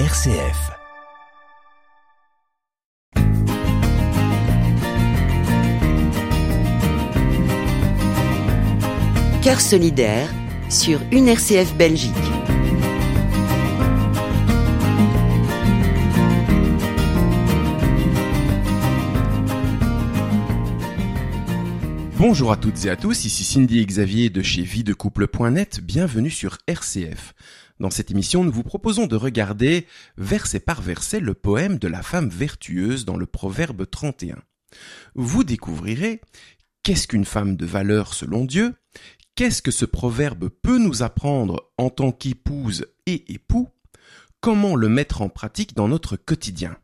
RCF. Cœur solidaire sur une RCF Belgique. Bonjour à toutes et à tous, ici Cindy et Xavier de chez videcouple.net, bienvenue sur RCF. Dans cette émission, nous vous proposons de regarder verset par verset le poème de la femme vertueuse dans le Proverbe 31. Vous découvrirez qu'est-ce qu'une femme de valeur selon Dieu, qu'est-ce que ce proverbe peut nous apprendre en tant qu'épouse et époux, comment le mettre en pratique dans notre quotidien.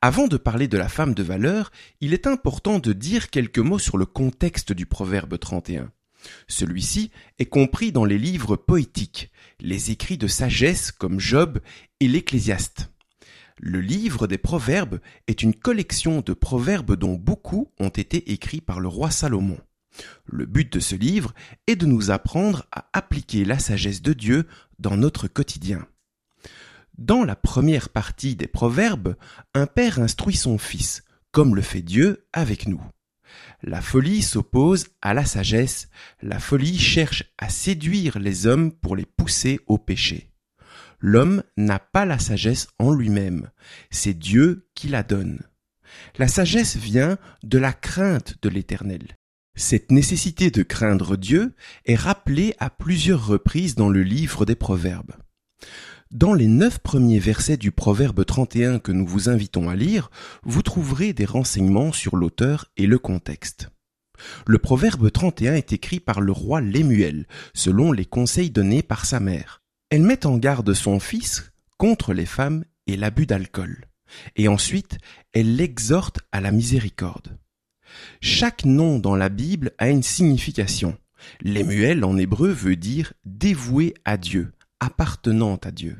Avant de parler de la femme de valeur, il est important de dire quelques mots sur le contexte du proverbe 31. Celui-ci est compris dans les livres poétiques, les écrits de sagesse comme Job et l'Ecclésiaste. Le livre des proverbes est une collection de proverbes dont beaucoup ont été écrits par le roi Salomon. Le but de ce livre est de nous apprendre à appliquer la sagesse de Dieu dans notre quotidien. Dans la première partie des Proverbes, un père instruit son fils, comme le fait Dieu avec nous. La folie s'oppose à la sagesse, la folie cherche à séduire les hommes pour les pousser au péché. L'homme n'a pas la sagesse en lui-même, c'est Dieu qui la donne. La sagesse vient de la crainte de l'Éternel. Cette nécessité de craindre Dieu est rappelée à plusieurs reprises dans le livre des Proverbes. Dans les neuf premiers versets du Proverbe 31 que nous vous invitons à lire, vous trouverez des renseignements sur l'auteur et le contexte. Le Proverbe 31 est écrit par le roi Lémuel, selon les conseils donnés par sa mère. Elle met en garde son fils contre les femmes et l'abus d'alcool. Et ensuite, elle l'exhorte à la miséricorde. Chaque nom dans la Bible a une signification. Lémuel en hébreu veut dire dévoué à Dieu, appartenant à Dieu.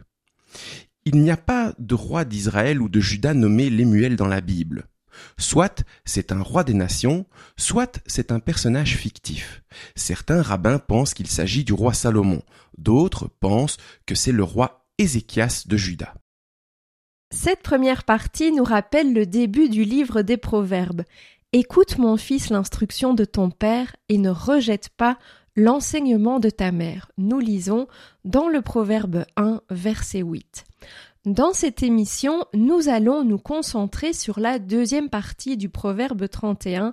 Il n'y a pas de roi d'Israël ou de Juda nommé Lémuel dans la Bible. Soit c'est un roi des nations, soit c'est un personnage fictif. Certains rabbins pensent qu'il s'agit du roi Salomon, d'autres pensent que c'est le roi Ézéchias de Juda. Cette première partie nous rappelle le début du livre des Proverbes. Écoute mon fils l'instruction de ton père et ne rejette pas L'enseignement de ta mère, nous lisons dans le Proverbe 1, verset 8. Dans cette émission, nous allons nous concentrer sur la deuxième partie du Proverbe 31.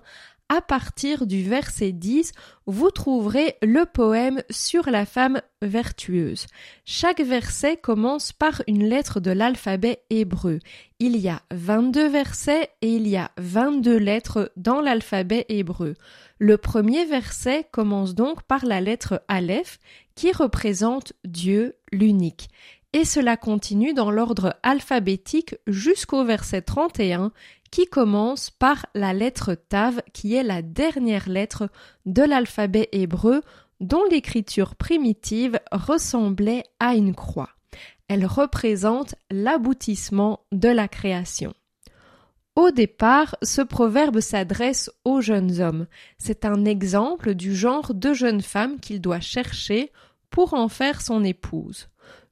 À partir du verset 10, vous trouverez le poème sur la femme vertueuse. Chaque verset commence par une lettre de l'alphabet hébreu. Il y a 22 versets et il y a 22 lettres dans l'alphabet hébreu. Le premier verset commence donc par la lettre Aleph qui représente Dieu l'unique. Et cela continue dans l'ordre alphabétique jusqu'au verset 31 qui commence par la lettre Tav qui est la dernière lettre de l'alphabet hébreu dont l'écriture primitive ressemblait à une croix. Elle représente l'aboutissement de la création. Au départ, ce proverbe s'adresse aux jeunes hommes. C'est un exemple du genre de jeune femme qu'il doit chercher pour en faire son épouse.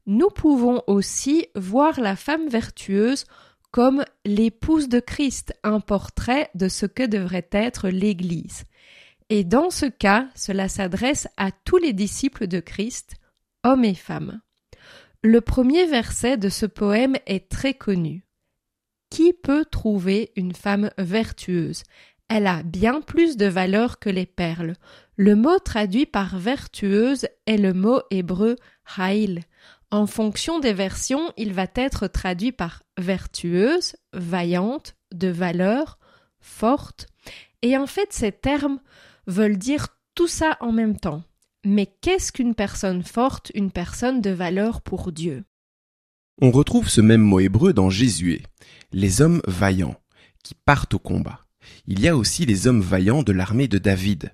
Nous pouvons aussi voir la femme vertueuse comme l'épouse de Christ, un portrait de ce que devrait être l'Église. Et dans ce cas, cela s'adresse à tous les disciples de Christ, hommes et femmes. Le premier verset de ce poème est très connu. Qui peut trouver une femme vertueuse? Elle a bien plus de valeur que les perles. Le mot traduit par vertueuse est le mot hébreu haïl. En fonction des versions, il va être traduit par vertueuse, vaillante, de valeur, forte. Et en fait, ces termes veulent dire tout ça en même temps. Mais qu'est-ce qu'une personne forte, une personne de valeur pour Dieu? On retrouve ce même mot hébreu dans Jésué les hommes vaillants, qui partent au combat. Il y a aussi les hommes vaillants de l'armée de David.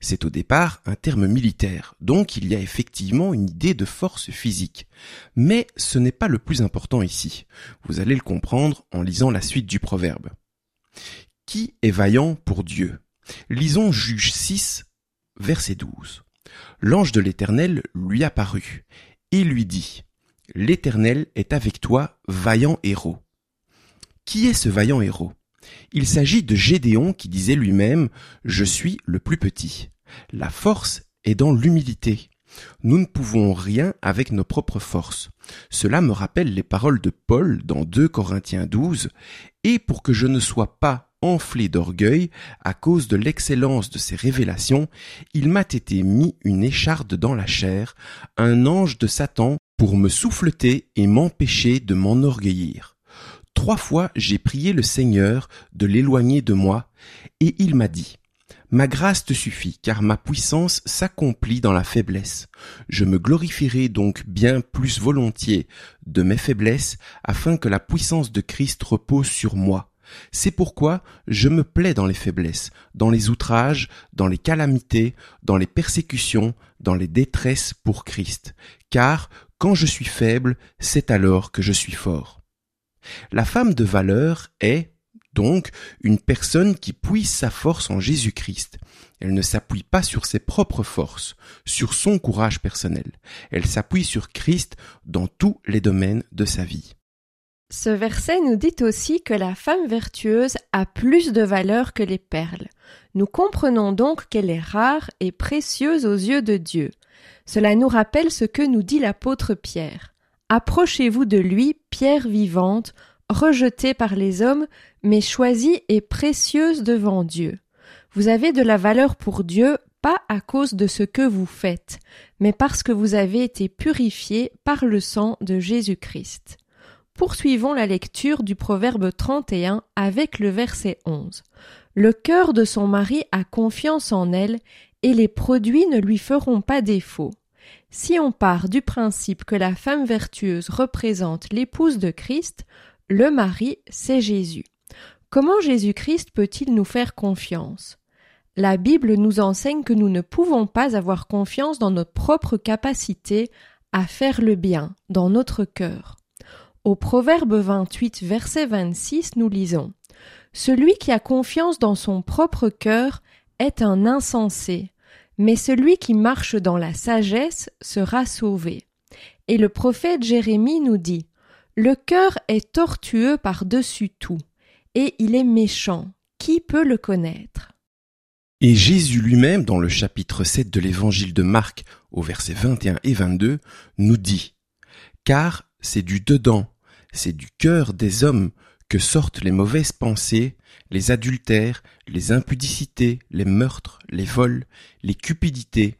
C'est au départ un terme militaire, donc il y a effectivement une idée de force physique. Mais ce n'est pas le plus important ici. Vous allez le comprendre en lisant la suite du proverbe. Qui est vaillant pour Dieu? Lisons Juge 6, verset 12. L'ange de l'Éternel lui apparut et lui dit L'Éternel est avec toi, vaillant héros. Qui est ce vaillant héros? Il s'agit de Gédéon qui disait lui-même Je suis le plus petit. La force est dans l'humilité. Nous ne pouvons rien avec nos propres forces. Cela me rappelle les paroles de Paul dans 2 Corinthiens 12, et pour que je ne sois pas enflé d'orgueil à cause de l'excellence de ses révélations, il m'a été mis une écharde dans la chair, un ange de Satan pour me souffleter et m'empêcher de m'enorgueillir. Trois fois j'ai prié le Seigneur de l'éloigner de moi, et il m'a dit, Ma grâce te suffit, car ma puissance s'accomplit dans la faiblesse. Je me glorifierai donc bien plus volontiers de mes faiblesses, afin que la puissance de Christ repose sur moi. C'est pourquoi je me plais dans les faiblesses, dans les outrages, dans les calamités, dans les persécutions, dans les détresses pour Christ. Car quand je suis faible, c'est alors que je suis fort. La femme de valeur est, donc, une personne qui puise sa force en Jésus-Christ. Elle ne s'appuie pas sur ses propres forces, sur son courage personnel. Elle s'appuie sur Christ dans tous les domaines de sa vie. Ce verset nous dit aussi que la femme vertueuse a plus de valeur que les perles. Nous comprenons donc qu'elle est rare et précieuse aux yeux de Dieu. Cela nous rappelle ce que nous dit l'apôtre Pierre. Approchez-vous de lui, pierre vivante, rejetée par les hommes, mais choisie et précieuse devant Dieu. Vous avez de la valeur pour Dieu pas à cause de ce que vous faites, mais parce que vous avez été purifié par le sang de Jésus-Christ. Poursuivons la lecture du proverbe 31 avec le verset 11. Le cœur de son mari a confiance en elle et les produits ne lui feront pas défaut. Si on part du principe que la femme vertueuse représente l'épouse de Christ, le mari, c'est Jésus. Comment Jésus-Christ peut-il nous faire confiance? La Bible nous enseigne que nous ne pouvons pas avoir confiance dans notre propre capacité à faire le bien dans notre cœur. Au Proverbe 28, verset 26, nous lisons Celui qui a confiance dans son propre cœur est un insensé, mais celui qui marche dans la sagesse sera sauvé. Et le prophète Jérémie nous dit Le cœur est tortueux par-dessus tout, et il est méchant. Qui peut le connaître? Et Jésus lui-même, dans le chapitre 7 de l'évangile de Marc, au verset 21 et 22, nous dit Car c'est du dedans c'est du cœur des hommes que sortent les mauvaises pensées, les adultères, les impudicités, les meurtres, les vols, les cupidités,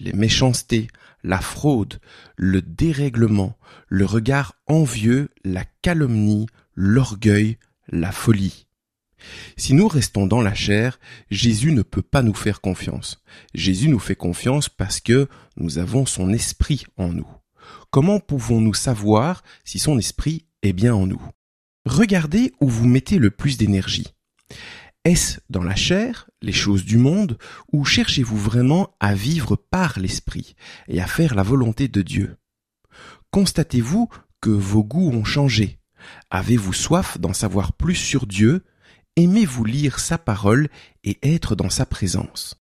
les méchancetés, la fraude, le dérèglement, le regard envieux, la calomnie, l'orgueil, la folie. Si nous restons dans la chair, Jésus ne peut pas nous faire confiance. Jésus nous fait confiance parce que nous avons son esprit en nous. Comment pouvons-nous savoir si son esprit est bien en nous? Regardez où vous mettez le plus d'énergie. Est-ce dans la chair, les choses du monde, ou cherchez-vous vraiment à vivre par l'esprit et à faire la volonté de Dieu? Constatez-vous que vos goûts ont changé. Avez-vous soif d'en savoir plus sur Dieu? Aimez-vous lire sa parole et être dans sa présence?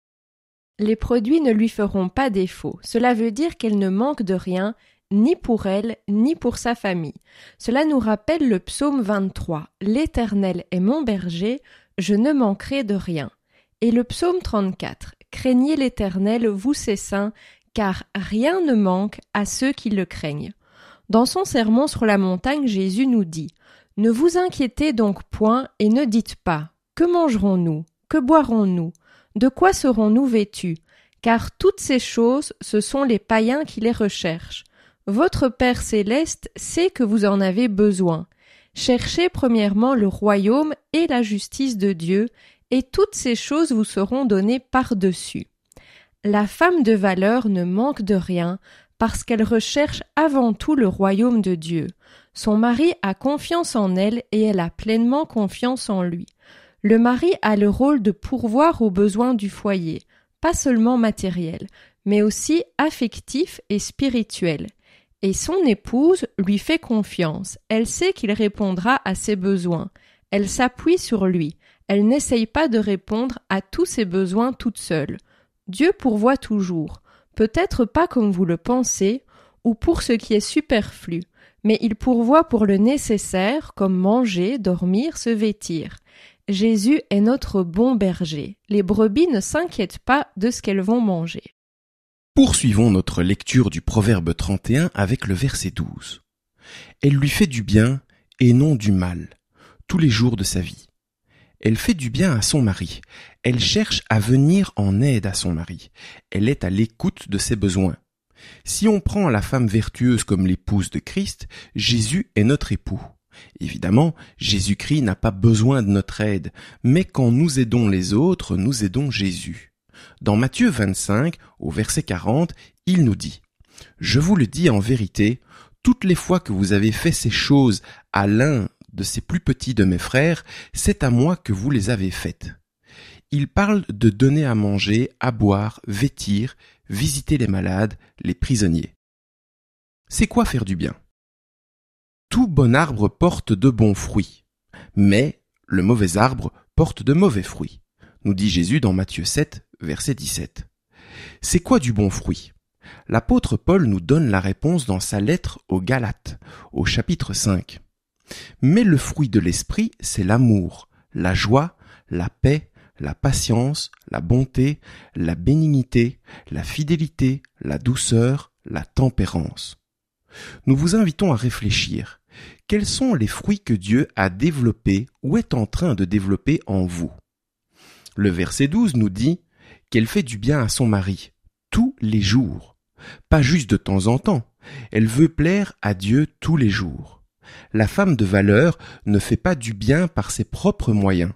Les produits ne lui feront pas défaut. Cela veut dire qu'elle ne manque de rien ni pour elle, ni pour sa famille. Cela nous rappelle le psaume 23. L'Éternel est mon berger, je ne manquerai de rien. Et le psaume 34. Craignez l'Éternel, vous ses saints, car rien ne manque à ceux qui le craignent. Dans son sermon sur la montagne, Jésus nous dit Ne vous inquiétez donc point et ne dites pas Que mangerons-nous? Que boirons-nous? De quoi serons-nous vêtus? Car toutes ces choses, ce sont les païens qui les recherchent. Votre Père céleste sait que vous en avez besoin. Cherchez premièrement le royaume et la justice de Dieu, et toutes ces choses vous seront données par-dessus. La femme de valeur ne manque de rien, parce qu'elle recherche avant tout le royaume de Dieu. Son mari a confiance en elle et elle a pleinement confiance en lui. Le mari a le rôle de pourvoir aux besoins du foyer, pas seulement matériel, mais aussi affectif et spirituel et son épouse lui fait confiance. Elle sait qu'il répondra à ses besoins. Elle s'appuie sur lui. Elle n'essaye pas de répondre à tous ses besoins toute seule. Dieu pourvoit toujours. Peut-être pas comme vous le pensez, ou pour ce qui est superflu, mais il pourvoit pour le nécessaire, comme manger, dormir, se vêtir. Jésus est notre bon berger. Les brebis ne s'inquiètent pas de ce qu'elles vont manger. Poursuivons notre lecture du Proverbe 31 avec le verset 12. Elle lui fait du bien et non du mal, tous les jours de sa vie. Elle fait du bien à son mari. Elle cherche à venir en aide à son mari. Elle est à l'écoute de ses besoins. Si on prend la femme vertueuse comme l'épouse de Christ, Jésus est notre époux. Évidemment, Jésus-Christ n'a pas besoin de notre aide, mais quand nous aidons les autres, nous aidons Jésus. Dans Matthieu 25, au verset 40, il nous dit Je vous le dis en vérité, toutes les fois que vous avez fait ces choses à l'un de ces plus petits de mes frères, c'est à moi que vous les avez faites. Il parle de donner à manger, à boire, vêtir, visiter les malades, les prisonniers. C'est quoi faire du bien? Tout bon arbre porte de bons fruits, mais le mauvais arbre porte de mauvais fruits, nous dit Jésus dans Matthieu 7, verset 17. C'est quoi du bon fruit? L'apôtre Paul nous donne la réponse dans sa lettre aux Galates, au chapitre 5. Mais le fruit de l'esprit, c'est l'amour, la joie, la paix, la patience, la bonté, la bénignité, la fidélité, la douceur, la tempérance. Nous vous invitons à réfléchir. Quels sont les fruits que Dieu a développés ou est en train de développer en vous? Le verset 12 nous dit qu'elle fait du bien à son mari, tous les jours. Pas juste de temps en temps. Elle veut plaire à Dieu tous les jours. La femme de valeur ne fait pas du bien par ses propres moyens.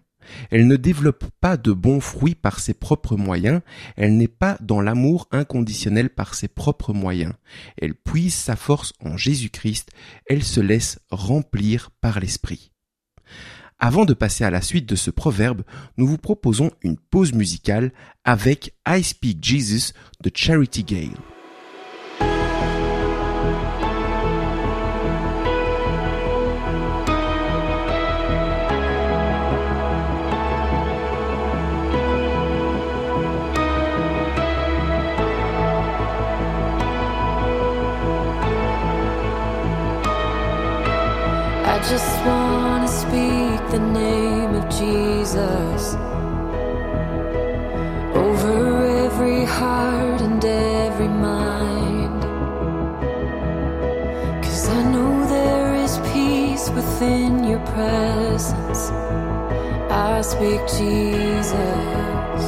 Elle ne développe pas de bons fruits par ses propres moyens, elle n'est pas dans l'amour inconditionnel par ses propres moyens. Elle puise sa force en Jésus-Christ, elle se laisse remplir par l'Esprit. Avant de passer à la suite de ce proverbe, nous vous proposons une pause musicale avec I Speak Jesus de Charity Gale. Over every heart and every mind. Cause I know there is peace within your presence. I speak Jesus.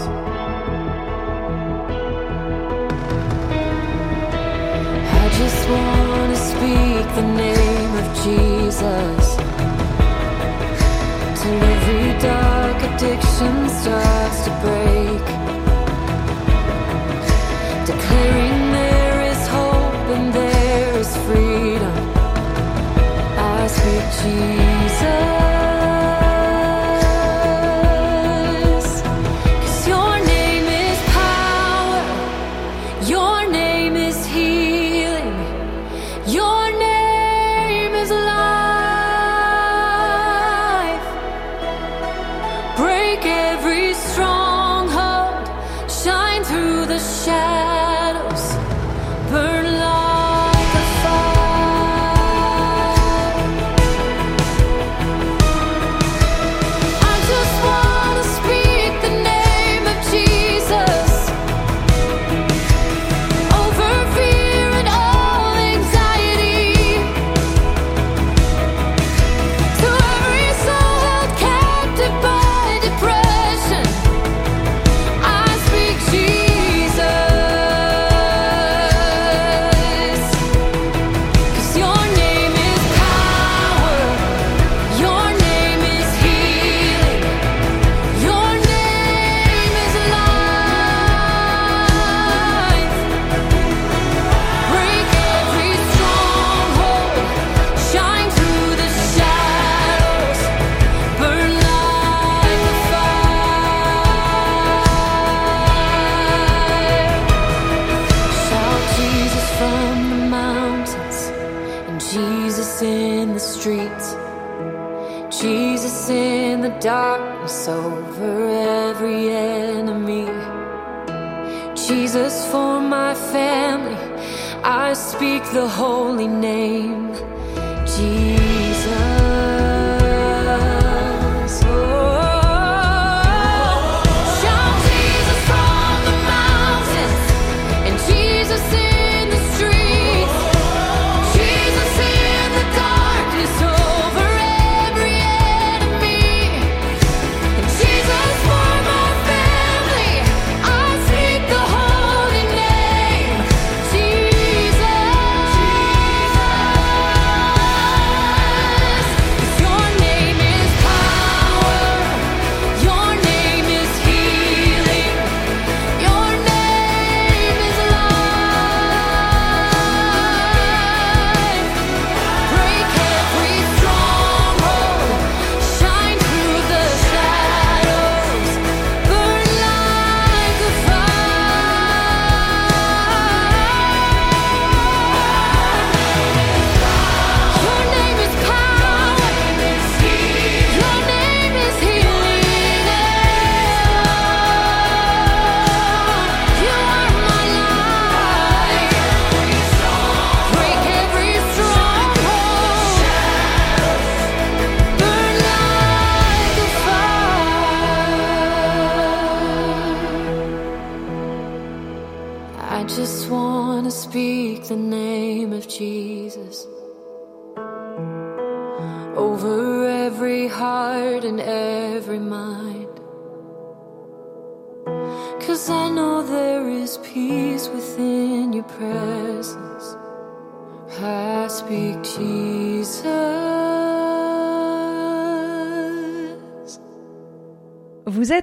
I just want to speak the name of Jesus till every dark addiction starts to break. Speak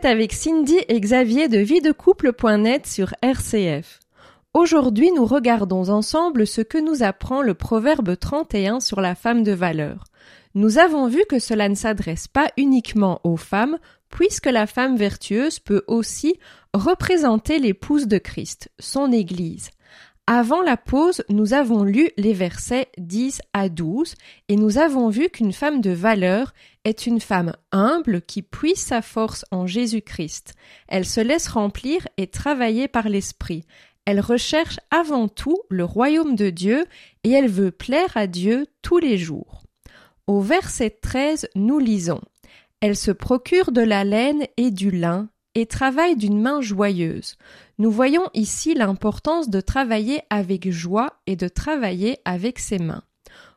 avec Cindy et Xavier de viedecouple.net sur RCF. Aujourd'hui, nous regardons ensemble ce que nous apprend le proverbe 31 sur la femme de valeur. Nous avons vu que cela ne s'adresse pas uniquement aux femmes, puisque la femme vertueuse peut aussi représenter l'épouse de Christ, son Église. Avant la pause, nous avons lu les versets 10 à 12 et nous avons vu qu'une femme de valeur est une femme humble qui puise sa force en Jésus-Christ. Elle se laisse remplir et travailler par l'Esprit. Elle recherche avant tout le royaume de Dieu et elle veut plaire à Dieu tous les jours. Au verset 13, nous lisons Elle se procure de la laine et du lin et travaille d'une main joyeuse. Nous voyons ici l'importance de travailler avec joie et de travailler avec ses mains.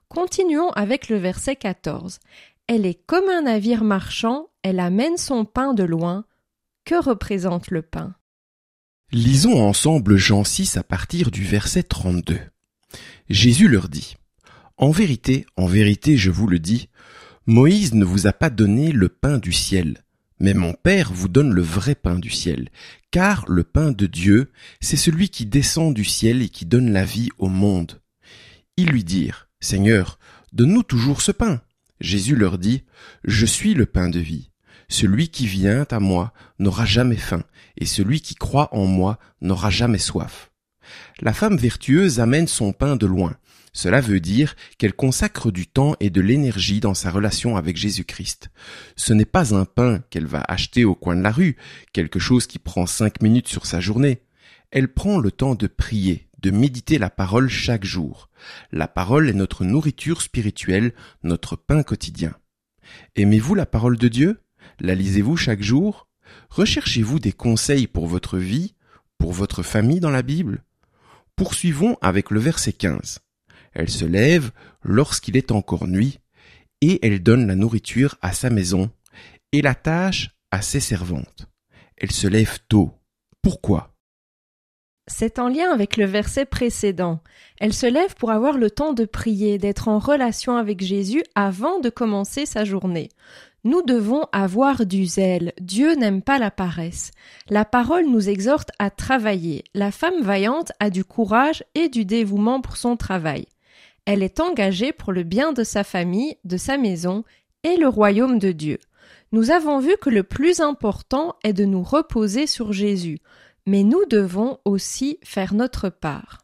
Continuons avec le verset 14. Elle est comme un navire marchand, elle amène son pain de loin. Que représente le pain? Lisons ensemble Jean 6 à partir du verset 32. Jésus leur dit, En vérité, en vérité, je vous le dis, Moïse ne vous a pas donné le pain du ciel, mais mon Père vous donne le vrai pain du ciel, car le pain de Dieu, c'est celui qui descend du ciel et qui donne la vie au monde. Ils lui dirent, Seigneur, donne-nous toujours ce pain. Jésus leur dit, Je suis le pain de vie. Celui qui vient à moi n'aura jamais faim, et celui qui croit en moi n'aura jamais soif. La femme vertueuse amène son pain de loin. Cela veut dire qu'elle consacre du temps et de l'énergie dans sa relation avec Jésus-Christ. Ce n'est pas un pain qu'elle va acheter au coin de la rue, quelque chose qui prend cinq minutes sur sa journée. Elle prend le temps de prier, de méditer la parole chaque jour. La parole est notre nourriture spirituelle, notre pain quotidien. Aimez-vous la parole de Dieu? La lisez-vous chaque jour? Recherchez-vous des conseils pour votre vie, pour votre famille dans la Bible? Poursuivons avec le verset 15. Elle se lève lorsqu'il est encore nuit, et elle donne la nourriture à sa maison, et la tâche à ses servantes. Elle se lève tôt. Pourquoi? C'est en lien avec le verset précédent. Elle se lève pour avoir le temps de prier, d'être en relation avec Jésus avant de commencer sa journée. Nous devons avoir du zèle. Dieu n'aime pas la paresse. La parole nous exhorte à travailler. La femme vaillante a du courage et du dévouement pour son travail. Elle est engagée pour le bien de sa famille, de sa maison et le royaume de Dieu. Nous avons vu que le plus important est de nous reposer sur Jésus, mais nous devons aussi faire notre part.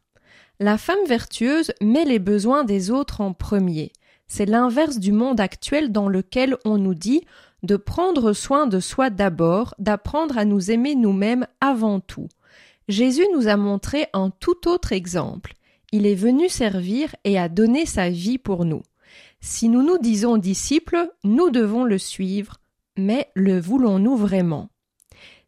La femme vertueuse met les besoins des autres en premier. C'est l'inverse du monde actuel dans lequel on nous dit de prendre soin de soi d'abord, d'apprendre à nous aimer nous-mêmes avant tout. Jésus nous a montré un tout autre exemple. Il est venu servir et a donné sa vie pour nous. Si nous nous disons disciples, nous devons le suivre, mais le voulons-nous vraiment?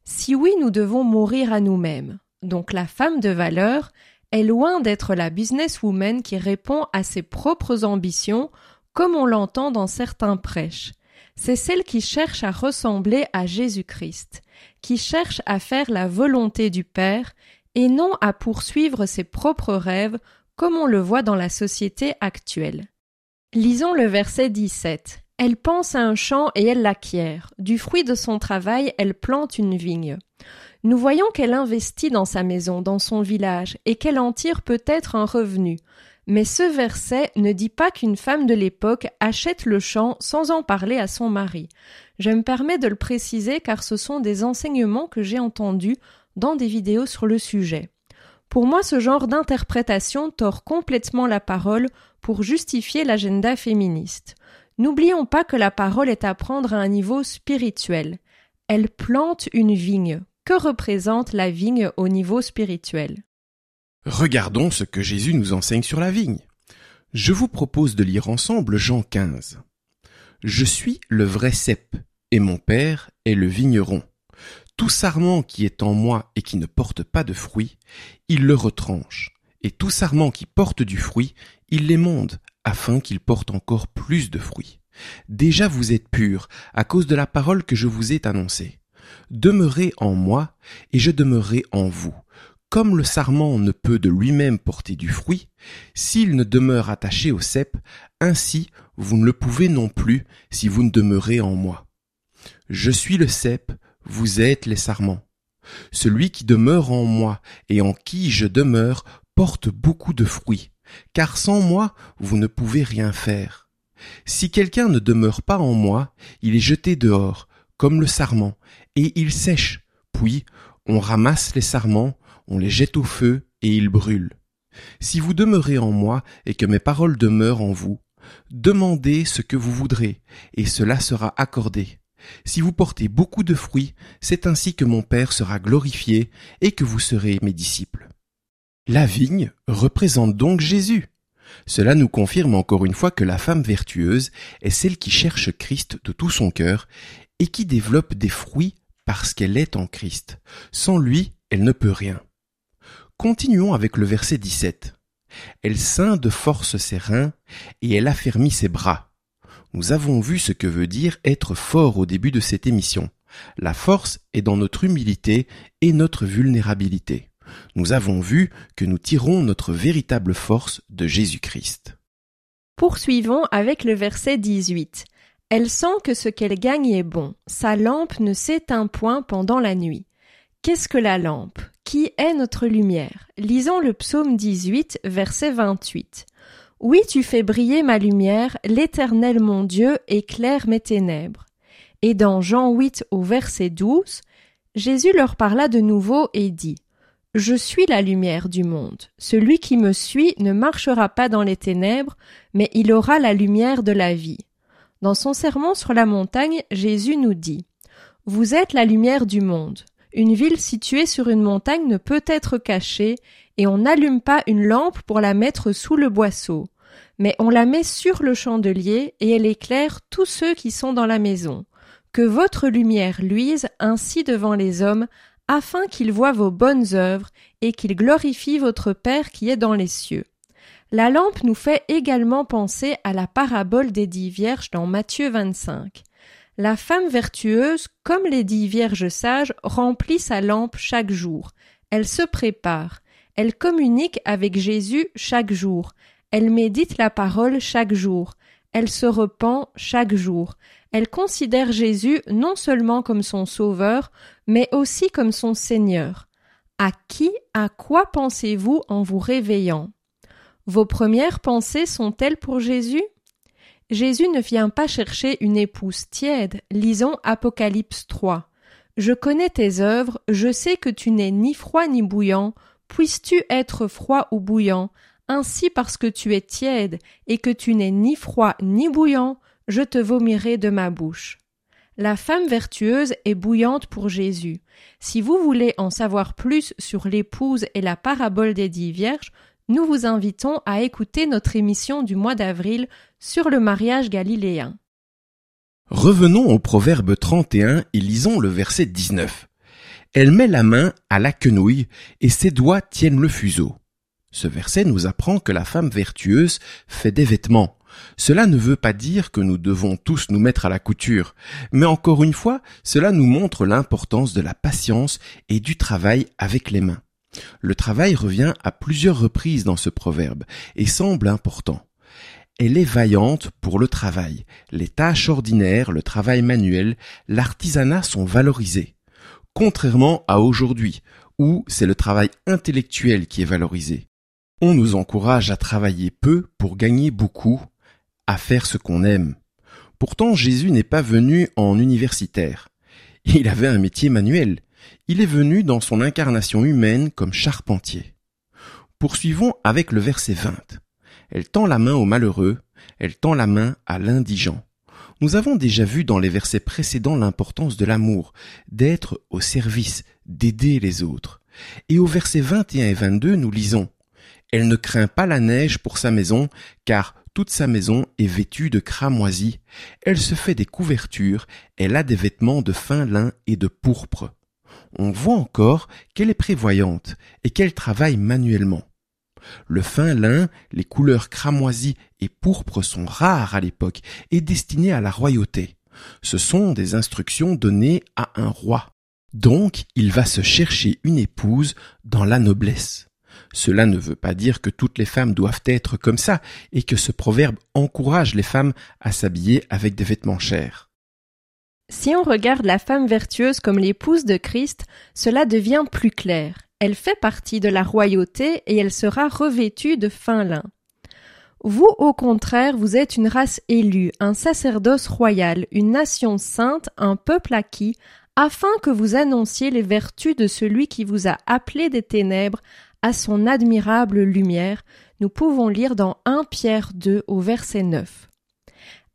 Si oui, nous devons mourir à nous-mêmes. Donc la femme de valeur est loin d'être la businesswoman qui répond à ses propres ambitions, comme on l'entend dans certains prêches. C'est celle qui cherche à ressembler à Jésus-Christ, qui cherche à faire la volonté du Père et non à poursuivre ses propres rêves comme on le voit dans la société actuelle. Lisons le verset 17. Elle pense à un champ et elle l'acquiert. Du fruit de son travail, elle plante une vigne. Nous voyons qu'elle investit dans sa maison, dans son village, et qu'elle en tire peut-être un revenu. Mais ce verset ne dit pas qu'une femme de l'époque achète le champ sans en parler à son mari. Je me permets de le préciser car ce sont des enseignements que j'ai entendus dans des vidéos sur le sujet. Pour moi, ce genre d'interprétation tord complètement la parole pour justifier l'agenda féministe. N'oublions pas que la parole est à prendre à un niveau spirituel. Elle plante une vigne. Que représente la vigne au niveau spirituel? Regardons ce que Jésus nous enseigne sur la vigne. Je vous propose de lire ensemble Jean 15. Je suis le vrai cep, et mon Père est le vigneron. Tout sarment qui est en moi et qui ne porte pas de fruit, il le retranche, et tout sarment qui porte du fruit, il l'émonde, afin qu'il porte encore plus de fruits. Déjà vous êtes purs, à cause de la parole que je vous ai annoncée. Demeurez en moi, et je demeurerai en vous. Comme le sarment ne peut de lui-même porter du fruit, s'il ne demeure attaché au cep, ainsi vous ne le pouvez non plus si vous ne demeurez en moi. Je suis le cep, vous êtes les sarments. Celui qui demeure en moi et en qui je demeure porte beaucoup de fruits, car sans moi vous ne pouvez rien faire. Si quelqu'un ne demeure pas en moi, il est jeté dehors, comme le sarment, et il sèche, puis on ramasse les sarments, on les jette au feu, et ils brûlent. Si vous demeurez en moi et que mes paroles demeurent en vous, demandez ce que vous voudrez, et cela sera accordé. Si vous portez beaucoup de fruits, c'est ainsi que mon Père sera glorifié et que vous serez mes disciples. La vigne représente donc Jésus. Cela nous confirme encore une fois que la femme vertueuse est celle qui cherche Christ de tout son cœur et qui développe des fruits parce qu'elle est en Christ. Sans lui, elle ne peut rien. Continuons avec le verset 17. Elle ceint de force ses reins et elle affermit ses bras. Nous avons vu ce que veut dire être fort au début de cette émission. La force est dans notre humilité et notre vulnérabilité. Nous avons vu que nous tirons notre véritable force de Jésus-Christ. Poursuivons avec le verset 18. Elle sent que ce qu'elle gagne est bon. Sa lampe ne s'éteint point pendant la nuit. Qu'est-ce que la lampe? Qui est notre lumière? Lisons le psaume 18, verset 28. Oui, tu fais briller ma lumière, l'Éternel mon Dieu éclaire mes ténèbres. Et dans Jean 8 au verset 12, Jésus leur parla de nouveau et dit Je suis la lumière du monde. Celui qui me suit ne marchera pas dans les ténèbres, mais il aura la lumière de la vie. Dans son sermon sur la montagne, Jésus nous dit Vous êtes la lumière du monde. Une ville située sur une montagne ne peut être cachée, et on n'allume pas une lampe pour la mettre sous le boisseau, mais on la met sur le chandelier et elle éclaire tous ceux qui sont dans la maison. Que votre lumière luise ainsi devant les hommes, afin qu'ils voient vos bonnes œuvres et qu'ils glorifient votre Père qui est dans les cieux. La lampe nous fait également penser à la parabole des dix vierges dans Matthieu 25. La femme vertueuse, comme les dix vierges sages, remplit sa lampe chaque jour. Elle se prépare. Elle communique avec Jésus chaque jour. Elle médite la parole chaque jour. Elle se repent chaque jour. Elle considère Jésus non seulement comme son sauveur, mais aussi comme son Seigneur. À qui, à quoi pensez-vous en vous réveillant? Vos premières pensées sont-elles pour Jésus? Jésus ne vient pas chercher une épouse tiède. Lisons Apocalypse 3. Je connais tes œuvres, je sais que tu n'es ni froid ni bouillant. Puisses-tu être froid ou bouillant? Ainsi parce que tu es tiède et que tu n'es ni froid ni bouillant, je te vomirai de ma bouche. La femme vertueuse est bouillante pour Jésus. Si vous voulez en savoir plus sur l'épouse et la parabole des dix vierges, nous vous invitons à écouter notre émission du mois d'avril sur le mariage galiléen. Revenons au proverbe 31 et lisons le verset 19. Elle met la main à la quenouille et ses doigts tiennent le fuseau. Ce verset nous apprend que la femme vertueuse fait des vêtements. Cela ne veut pas dire que nous devons tous nous mettre à la couture, mais encore une fois, cela nous montre l'importance de la patience et du travail avec les mains. Le travail revient à plusieurs reprises dans ce proverbe et semble important. Elle est vaillante pour le travail. Les tâches ordinaires, le travail manuel, l'artisanat sont valorisés. Contrairement à aujourd'hui, où c'est le travail intellectuel qui est valorisé. On nous encourage à travailler peu pour gagner beaucoup, à faire ce qu'on aime. Pourtant, Jésus n'est pas venu en universitaire. Il avait un métier manuel. Il est venu dans son incarnation humaine comme charpentier. Poursuivons avec le verset 20. Elle tend la main au malheureux, elle tend la main à l'indigent. Nous avons déjà vu dans les versets précédents l'importance de l'amour, d'être au service, d'aider les autres. Et au verset 21 et 22, nous lisons Elle ne craint pas la neige pour sa maison, car toute sa maison est vêtue de cramoisis. Elle se fait des couvertures, elle a des vêtements de fin lin et de pourpre. On voit encore qu'elle est prévoyante et qu'elle travaille manuellement. Le fin lin, les couleurs cramoisies et pourpres sont rares à l'époque et destinées à la royauté. Ce sont des instructions données à un roi. Donc il va se chercher une épouse dans la noblesse. Cela ne veut pas dire que toutes les femmes doivent être comme ça et que ce proverbe encourage les femmes à s'habiller avec des vêtements chers. Si on regarde la femme vertueuse comme l'épouse de Christ, cela devient plus clair. Elle fait partie de la royauté et elle sera revêtue de fin lin. Vous, au contraire, vous êtes une race élue, un sacerdoce royal, une nation sainte, un peuple acquis, afin que vous annonciez les vertus de celui qui vous a appelé des ténèbres à son admirable lumière, nous pouvons lire dans 1 Pierre 2 au verset 9.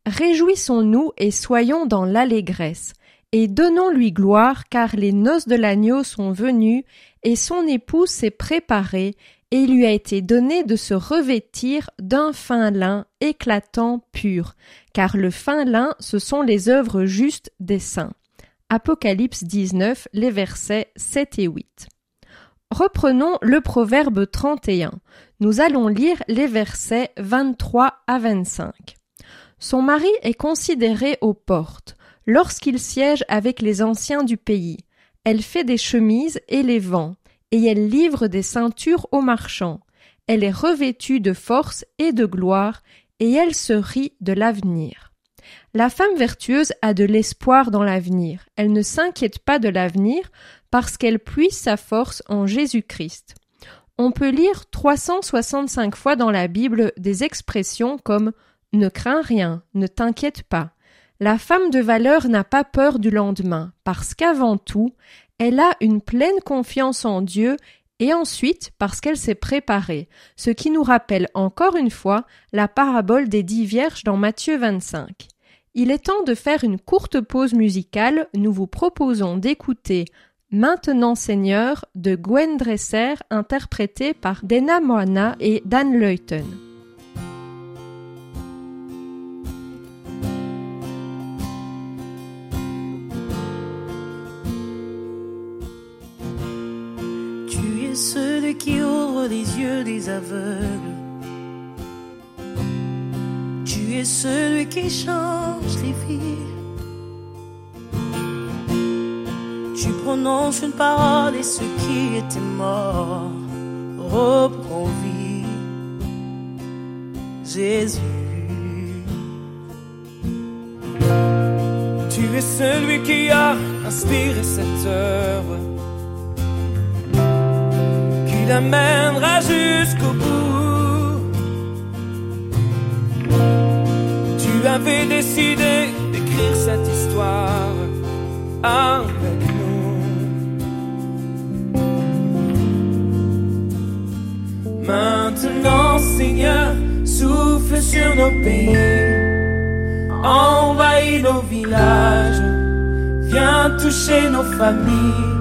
Réjouissons-nous et soyons dans l'allégresse, et donnons-lui gloire, car les noces de l'agneau sont venues, et son époux s'est préparé, et il lui a été donné de se revêtir d'un fin lin éclatant pur, car le fin lin, ce sont les œuvres justes des saints. Apocalypse 19, les versets 7 et 8. Reprenons le proverbe 31. Nous allons lire les versets 23 à 25. Son mari est considéré aux portes. Lorsqu'il siège avec les anciens du pays, elle fait des chemises et les vend, et elle livre des ceintures aux marchands. Elle est revêtue de force et de gloire, et elle se rit de l'avenir. La femme vertueuse a de l'espoir dans l'avenir. Elle ne s'inquiète pas de l'avenir parce qu'elle puise sa force en Jésus-Christ. On peut lire 365 fois dans la Bible des expressions comme ne crains rien, ne t'inquiète pas. La femme de valeur n'a pas peur du lendemain, parce qu'avant tout, elle a une pleine confiance en Dieu et ensuite parce qu'elle s'est préparée, ce qui nous rappelle encore une fois la parabole des dix vierges dans Matthieu 25. Il est temps de faire une courte pause musicale, nous vous proposons d'écouter Maintenant Seigneur de Gwen Dresser interprété par Dena Moana et Dan Leuten. Qui ouvre les yeux des aveugles. Tu es celui qui change les vies. Tu prononces une parole et ceux qui étaient morts reprend vie. Jésus. Tu es celui qui a inspiré cette œuvre qui l'amènera jusqu'au bout. Tu avais décidé d'écrire cette histoire avec nous. Maintenant, Seigneur, souffle sur nos pays, envahis nos villages, viens toucher nos familles.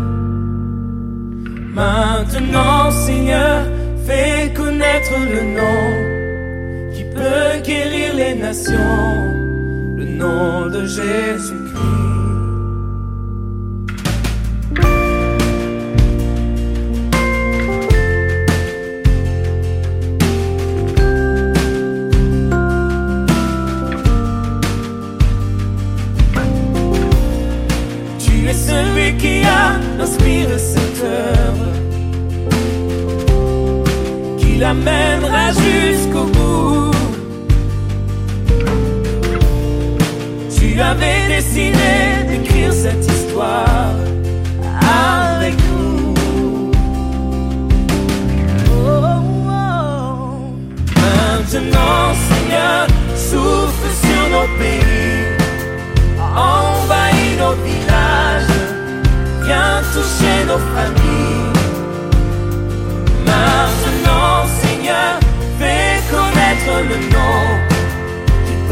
Maintenant, Seigneur, fais connaître le nom qui peut guérir les nations, le nom de Jésus-Christ.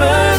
burn.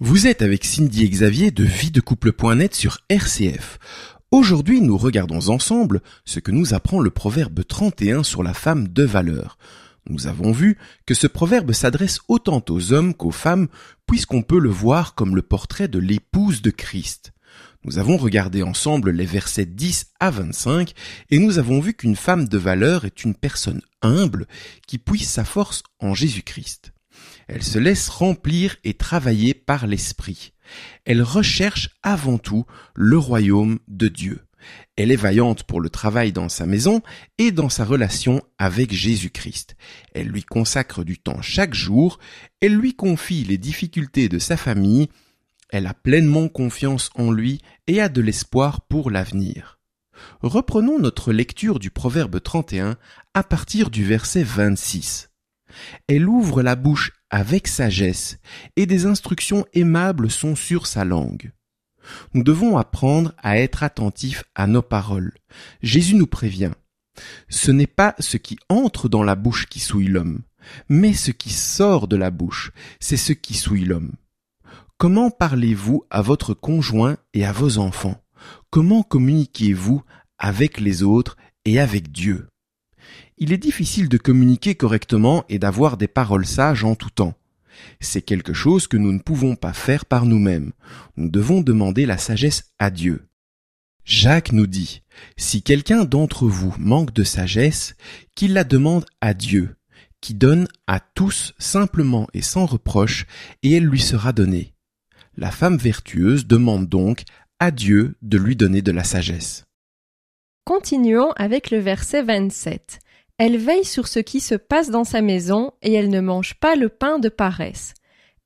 Vous êtes avec Cindy et Xavier de vie sur RCF. Aujourd'hui, nous regardons ensemble ce que nous apprend le proverbe 31 sur la femme de valeur. Nous avons vu que ce proverbe s'adresse autant aux hommes qu'aux femmes, puisqu'on peut le voir comme le portrait de l'épouse de Christ. Nous avons regardé ensemble les versets 10 à 25 et nous avons vu qu'une femme de valeur est une personne humble qui puise sa force en Jésus-Christ. Elle se laisse remplir et travailler par l'Esprit. Elle recherche avant tout le royaume de Dieu. Elle est vaillante pour le travail dans sa maison et dans sa relation avec Jésus-Christ. Elle lui consacre du temps chaque jour, elle lui confie les difficultés de sa famille, elle a pleinement confiance en lui et a de l'espoir pour l'avenir. Reprenons notre lecture du Proverbe 31 à partir du verset 26. Elle ouvre la bouche avec sagesse, et des instructions aimables sont sur sa langue. Nous devons apprendre à être attentifs à nos paroles. Jésus nous prévient. Ce n'est pas ce qui entre dans la bouche qui souille l'homme, mais ce qui sort de la bouche, c'est ce qui souille l'homme. Comment parlez-vous à votre conjoint et à vos enfants? Comment communiquez-vous avec les autres et avec Dieu? Il est difficile de communiquer correctement et d'avoir des paroles sages en tout temps. C'est quelque chose que nous ne pouvons pas faire par nous-mêmes. Nous devons demander la sagesse à Dieu. Jacques nous dit, si quelqu'un d'entre vous manque de sagesse, qu'il la demande à Dieu, qui donne à tous simplement et sans reproche, et elle lui sera donnée. La femme vertueuse demande donc à Dieu de lui donner de la sagesse. Continuons avec le verset 27. Elle veille sur ce qui se passe dans sa maison et elle ne mange pas le pain de paresse.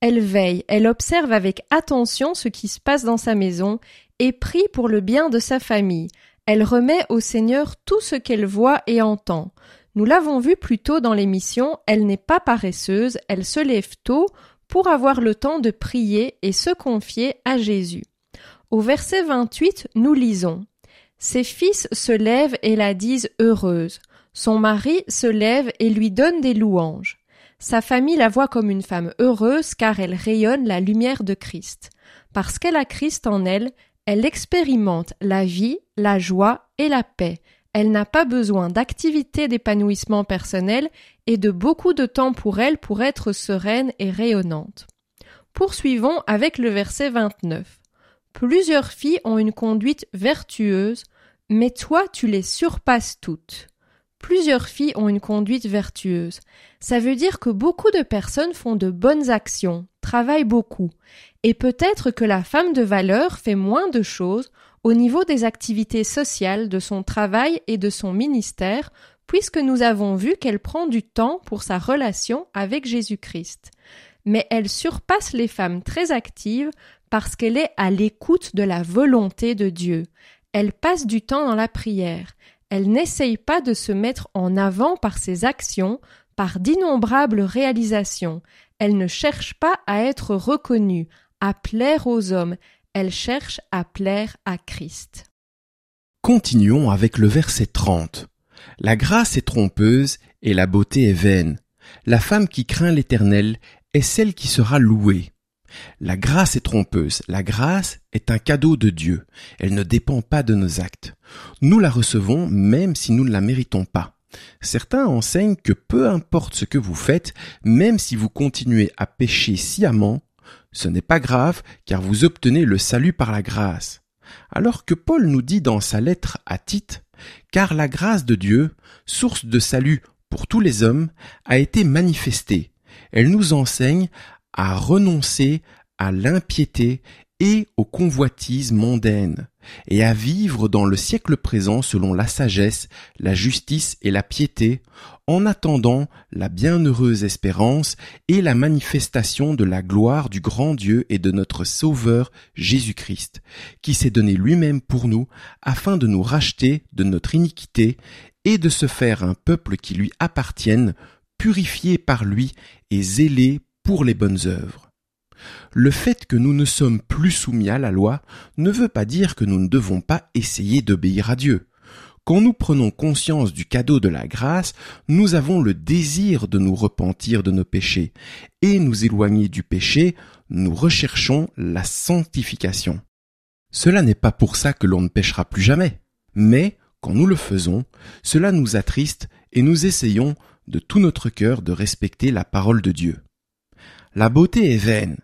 Elle veille, elle observe avec attention ce qui se passe dans sa maison et prie pour le bien de sa famille. Elle remet au Seigneur tout ce qu'elle voit et entend. Nous l'avons vu plus tôt dans l'émission, elle n'est pas paresseuse, elle se lève tôt pour avoir le temps de prier et se confier à Jésus. Au verset 28, nous lisons Ses fils se lèvent et la disent heureuse. Son mari se lève et lui donne des louanges. Sa famille la voit comme une femme heureuse car elle rayonne la lumière de Christ. Parce qu'elle a Christ en elle, elle expérimente la vie, la joie et la paix. Elle n'a pas besoin d'activités d'épanouissement personnel et de beaucoup de temps pour elle pour être sereine et rayonnante. Poursuivons avec le verset 29. Plusieurs filles ont une conduite vertueuse, mais toi tu les surpasses toutes. Plusieurs filles ont une conduite vertueuse. Ça veut dire que beaucoup de personnes font de bonnes actions, travaillent beaucoup. Et peut-être que la femme de valeur fait moins de choses au niveau des activités sociales de son travail et de son ministère, puisque nous avons vu qu'elle prend du temps pour sa relation avec Jésus-Christ. Mais elle surpasse les femmes très actives parce qu'elle est à l'écoute de la volonté de Dieu. Elle passe du temps dans la prière. Elle n'essaye pas de se mettre en avant par ses actions, par d'innombrables réalisations. Elle ne cherche pas à être reconnue, à plaire aux hommes. Elle cherche à plaire à Christ. Continuons avec le verset 30. La grâce est trompeuse et la beauté est vaine. La femme qui craint l'Éternel est celle qui sera louée. La grâce est trompeuse. La grâce est un cadeau de Dieu. Elle ne dépend pas de nos actes. Nous la recevons même si nous ne la méritons pas. Certains enseignent que peu importe ce que vous faites, même si vous continuez à pécher sciemment, ce n'est pas grave car vous obtenez le salut par la grâce. Alors que Paul nous dit dans sa lettre à Tite, car la grâce de Dieu, source de salut pour tous les hommes, a été manifestée. Elle nous enseigne à renoncer à l'impiété et aux convoitises mondaines, et à vivre dans le siècle présent selon la sagesse, la justice et la piété, en attendant la bienheureuse espérance et la manifestation de la gloire du grand Dieu et de notre Sauveur Jésus-Christ, qui s'est donné lui-même pour nous, afin de nous racheter de notre iniquité et de se faire un peuple qui lui appartienne, purifié par lui et zélé pour les bonnes œuvres. Le fait que nous ne sommes plus soumis à la loi ne veut pas dire que nous ne devons pas essayer d'obéir à Dieu. Quand nous prenons conscience du cadeau de la grâce, nous avons le désir de nous repentir de nos péchés, et nous éloigner du péché, nous recherchons la sanctification. Cela n'est pas pour ça que l'on ne péchera plus jamais, mais quand nous le faisons, cela nous attriste et nous essayons de tout notre cœur de respecter la parole de Dieu. La beauté est vaine,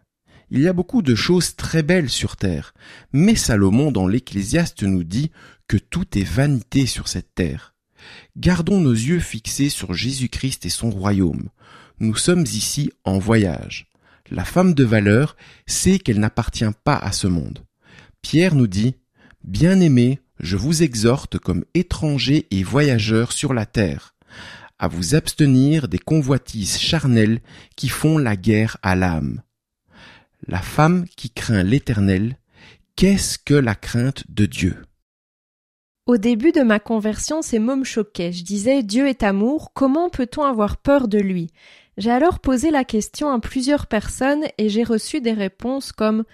il y a beaucoup de choses très belles sur terre, mais Salomon dans l'Ecclésiaste nous dit que tout est vanité sur cette terre. Gardons nos yeux fixés sur Jésus-Christ et son royaume. Nous sommes ici en voyage. La femme de valeur sait qu'elle n'appartient pas à ce monde. Pierre nous dit, Bien-aimés, je vous exhorte comme étrangers et voyageurs sur la terre, à vous abstenir des convoitises charnelles qui font la guerre à l'âme. La femme qui craint l'Éternel, qu'est-ce que la crainte de Dieu? Au début de ma conversion, ces mots me choquaient. Je disais Dieu est amour, comment peut-on avoir peur de lui? J'ai alors posé la question à plusieurs personnes et j'ai reçu des réponses comme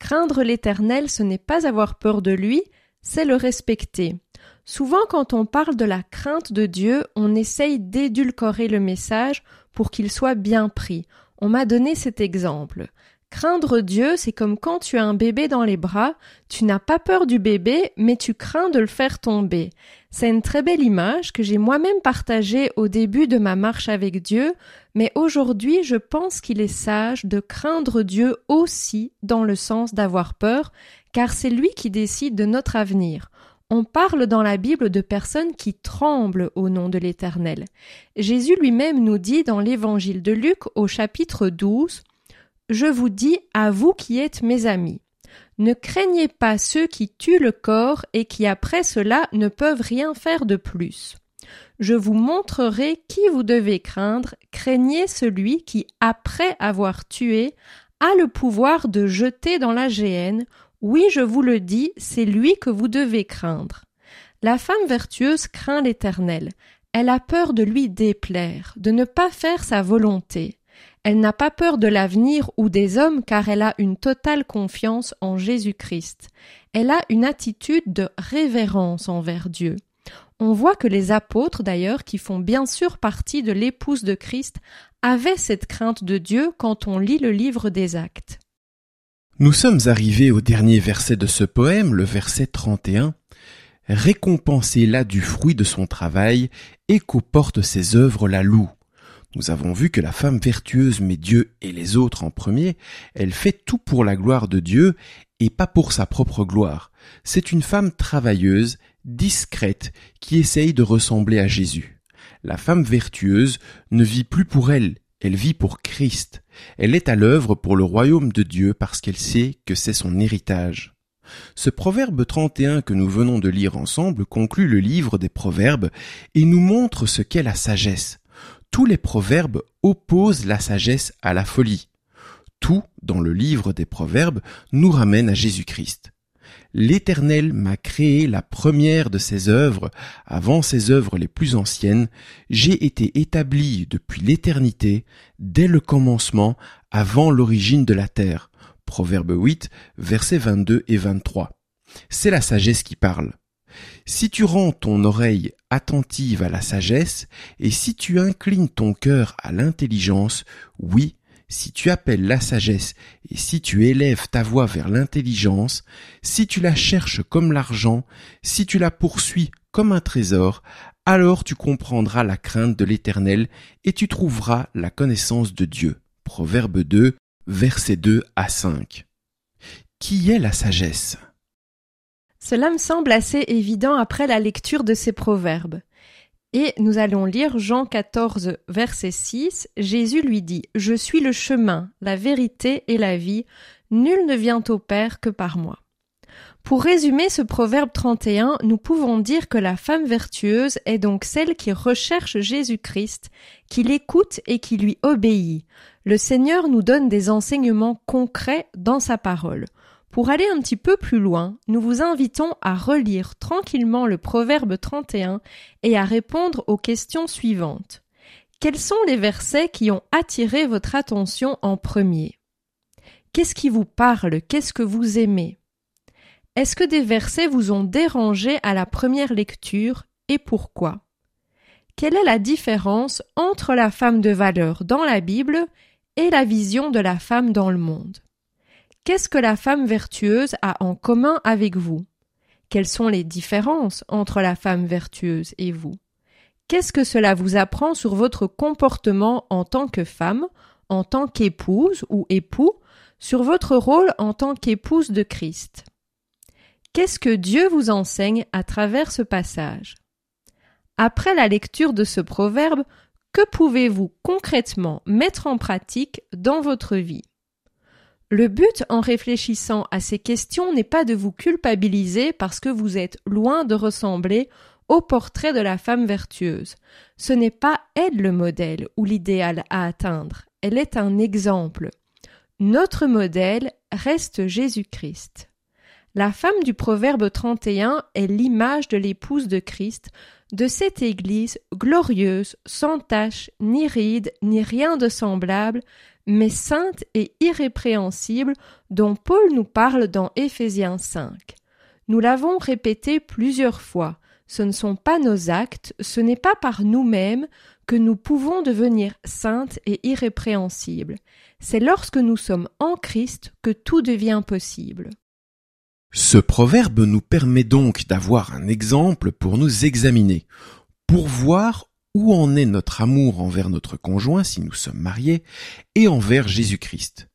Craindre l'Éternel, ce n'est pas avoir peur de lui, c'est le respecter. Souvent quand on parle de la crainte de Dieu, on essaye d'édulcorer le message pour qu'il soit bien pris. On m'a donné cet exemple. Craindre Dieu, c'est comme quand tu as un bébé dans les bras, tu n'as pas peur du bébé, mais tu crains de le faire tomber. C'est une très belle image que j'ai moi-même partagée au début de ma marche avec Dieu, mais aujourd'hui je pense qu'il est sage de craindre Dieu aussi dans le sens d'avoir peur, car c'est lui qui décide de notre avenir. On parle dans la Bible de personnes qui tremblent au nom de l'Éternel. Jésus lui-même nous dit dans l'Évangile de Luc au chapitre 12 je vous dis à vous qui êtes mes amis. Ne craignez pas ceux qui tuent le corps et qui après cela ne peuvent rien faire de plus. Je vous montrerai qui vous devez craindre, craignez celui qui, après avoir tué, a le pouvoir de jeter dans la géhenne. Oui, je vous le dis, c'est lui que vous devez craindre. La femme vertueuse craint l'Éternel. Elle a peur de lui déplaire, de ne pas faire sa volonté. Elle n'a pas peur de l'avenir ou des hommes car elle a une totale confiance en Jésus-Christ. Elle a une attitude de révérence envers Dieu. On voit que les apôtres, d'ailleurs, qui font bien sûr partie de l'épouse de Christ, avaient cette crainte de Dieu quand on lit le livre des actes. Nous sommes arrivés au dernier verset de ce poème, le verset 31. Récompensez là du fruit de son travail et qu'aux ses œuvres la louent. Nous avons vu que la femme vertueuse met Dieu et les autres en premier, elle fait tout pour la gloire de Dieu et pas pour sa propre gloire. C'est une femme travailleuse, discrète, qui essaye de ressembler à Jésus. La femme vertueuse ne vit plus pour elle, elle vit pour Christ. Elle est à l'œuvre pour le royaume de Dieu parce qu'elle sait que c'est son héritage. Ce proverbe 31 que nous venons de lire ensemble conclut le livre des proverbes et nous montre ce qu'est la sagesse tous les proverbes opposent la sagesse à la folie. Tout, dans le livre des proverbes, nous ramène à Jésus-Christ. L'Éternel m'a créé la première de ses œuvres, avant ses œuvres les plus anciennes, j'ai été établi depuis l'éternité, dès le commencement, avant l'origine de la terre. Proverbe 8, versets 22 et 23. C'est la sagesse qui parle. Si tu rends ton oreille attentive à la sagesse, et si tu inclines ton cœur à l'intelligence, oui, si tu appelles la sagesse, et si tu élèves ta voix vers l'intelligence, si tu la cherches comme l'argent, si tu la poursuis comme un trésor, alors tu comprendras la crainte de l'Éternel, et tu trouveras la connaissance de Dieu. Proverbe 2, versets 2 à 5. Qui est la sagesse? Cela me semble assez évident après la lecture de ces proverbes. Et nous allons lire Jean 14, verset 6. Jésus lui dit Je suis le chemin, la vérité et la vie. Nul ne vient au Père que par moi. Pour résumer ce proverbe 31, nous pouvons dire que la femme vertueuse est donc celle qui recherche Jésus-Christ, qui l'écoute et qui lui obéit. Le Seigneur nous donne des enseignements concrets dans sa parole. Pour aller un petit peu plus loin, nous vous invitons à relire tranquillement le proverbe 31 et à répondre aux questions suivantes. Quels sont les versets qui ont attiré votre attention en premier? Qu'est-ce qui vous parle? Qu'est-ce que vous aimez? Est-ce que des versets vous ont dérangé à la première lecture et pourquoi? Quelle est la différence entre la femme de valeur dans la Bible et la vision de la femme dans le monde? Qu'est-ce que la femme vertueuse a en commun avec vous? Quelles sont les différences entre la femme vertueuse et vous? Qu'est-ce que cela vous apprend sur votre comportement en tant que femme, en tant qu'épouse ou époux, sur votre rôle en tant qu'épouse de Christ? Qu'est-ce que Dieu vous enseigne à travers ce passage? Après la lecture de ce proverbe, que pouvez-vous concrètement mettre en pratique dans votre vie? Le but en réfléchissant à ces questions n'est pas de vous culpabiliser parce que vous êtes loin de ressembler au portrait de la femme vertueuse. Ce n'est pas elle le modèle ou l'idéal à atteindre, elle est un exemple. Notre modèle reste Jésus-Christ. La femme du Proverbe 31 est l'image de l'épouse de Christ, de cette Église glorieuse, sans tache, ni ride, ni rien de semblable, mais sainte et irrépréhensible, dont Paul nous parle dans Éphésiens 5. Nous l'avons répété plusieurs fois. Ce ne sont pas nos actes, ce n'est pas par nous-mêmes que nous pouvons devenir saintes et irrépréhensibles. C'est lorsque nous sommes en Christ que tout devient possible. Ce proverbe nous permet donc d'avoir un exemple pour nous examiner, pour voir où en est notre amour envers notre conjoint si nous sommes mariés et envers Jésus-Christ?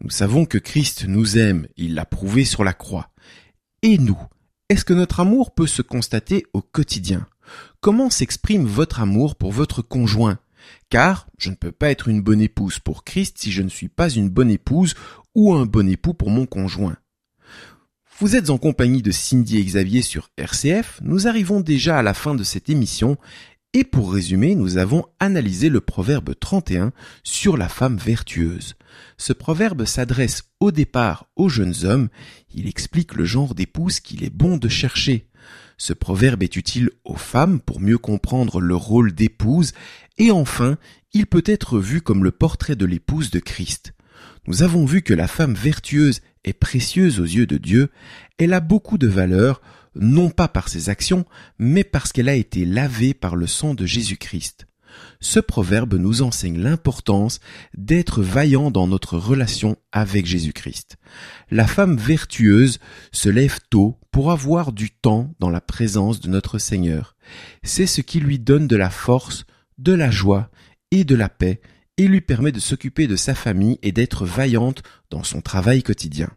Nous savons que Christ nous aime, il l'a prouvé sur la croix. Et nous, est-ce que notre amour peut se constater au quotidien? Comment s'exprime votre amour pour votre conjoint? Car je ne peux pas être une bonne épouse pour Christ si je ne suis pas une bonne épouse ou un bon époux pour mon conjoint. Vous êtes en compagnie de Cindy et Xavier sur RCF, nous arrivons déjà à la fin de cette émission et pour résumer, nous avons analysé le proverbe 31 sur la femme vertueuse. Ce proverbe s'adresse au départ aux jeunes hommes, il explique le genre d'épouse qu'il est bon de chercher. Ce proverbe est utile aux femmes pour mieux comprendre leur rôle d'épouse et enfin, il peut être vu comme le portrait de l'épouse de Christ. Nous avons vu que la femme vertueuse est précieuse aux yeux de Dieu, elle a beaucoup de valeur, non pas par ses actions, mais parce qu'elle a été lavée par le sang de Jésus-Christ. Ce proverbe nous enseigne l'importance d'être vaillant dans notre relation avec Jésus-Christ. La femme vertueuse se lève tôt pour avoir du temps dans la présence de notre Seigneur. C'est ce qui lui donne de la force, de la joie et de la paix et lui permet de s'occuper de sa famille et d'être vaillante dans son travail quotidien.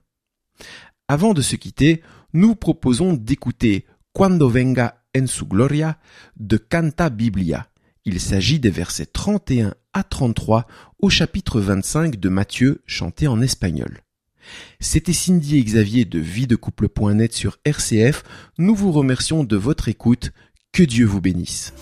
Avant de se quitter, nous proposons d'écouter Cuando venga en su gloria de Canta Biblia. Il s'agit des versets 31 à 33 au chapitre 25 de Matthieu chanté en espagnol. C'était Cindy et Xavier de videcouple.net sur RCF. Nous vous remercions de votre écoute. Que Dieu vous bénisse.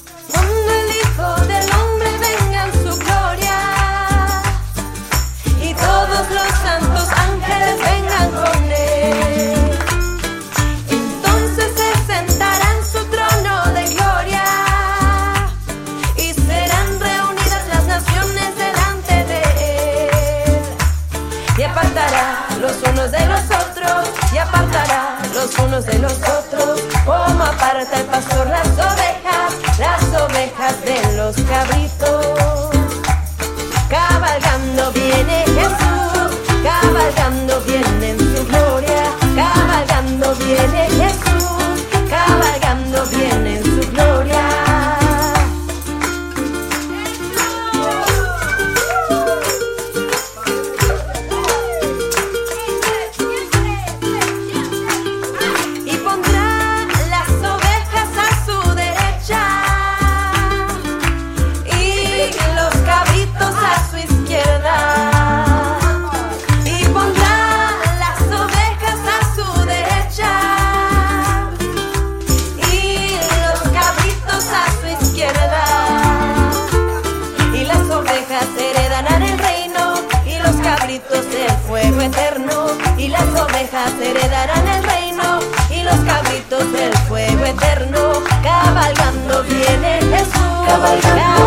y apartará los unos de los otros y apartará los unos de los otros. Como aparta el pastor las ovejas las ovejas de los cabritos. Cabalgando viene Jesús cabalgando viene en su gloria. Cabalgando viene Jesús. cabalgando.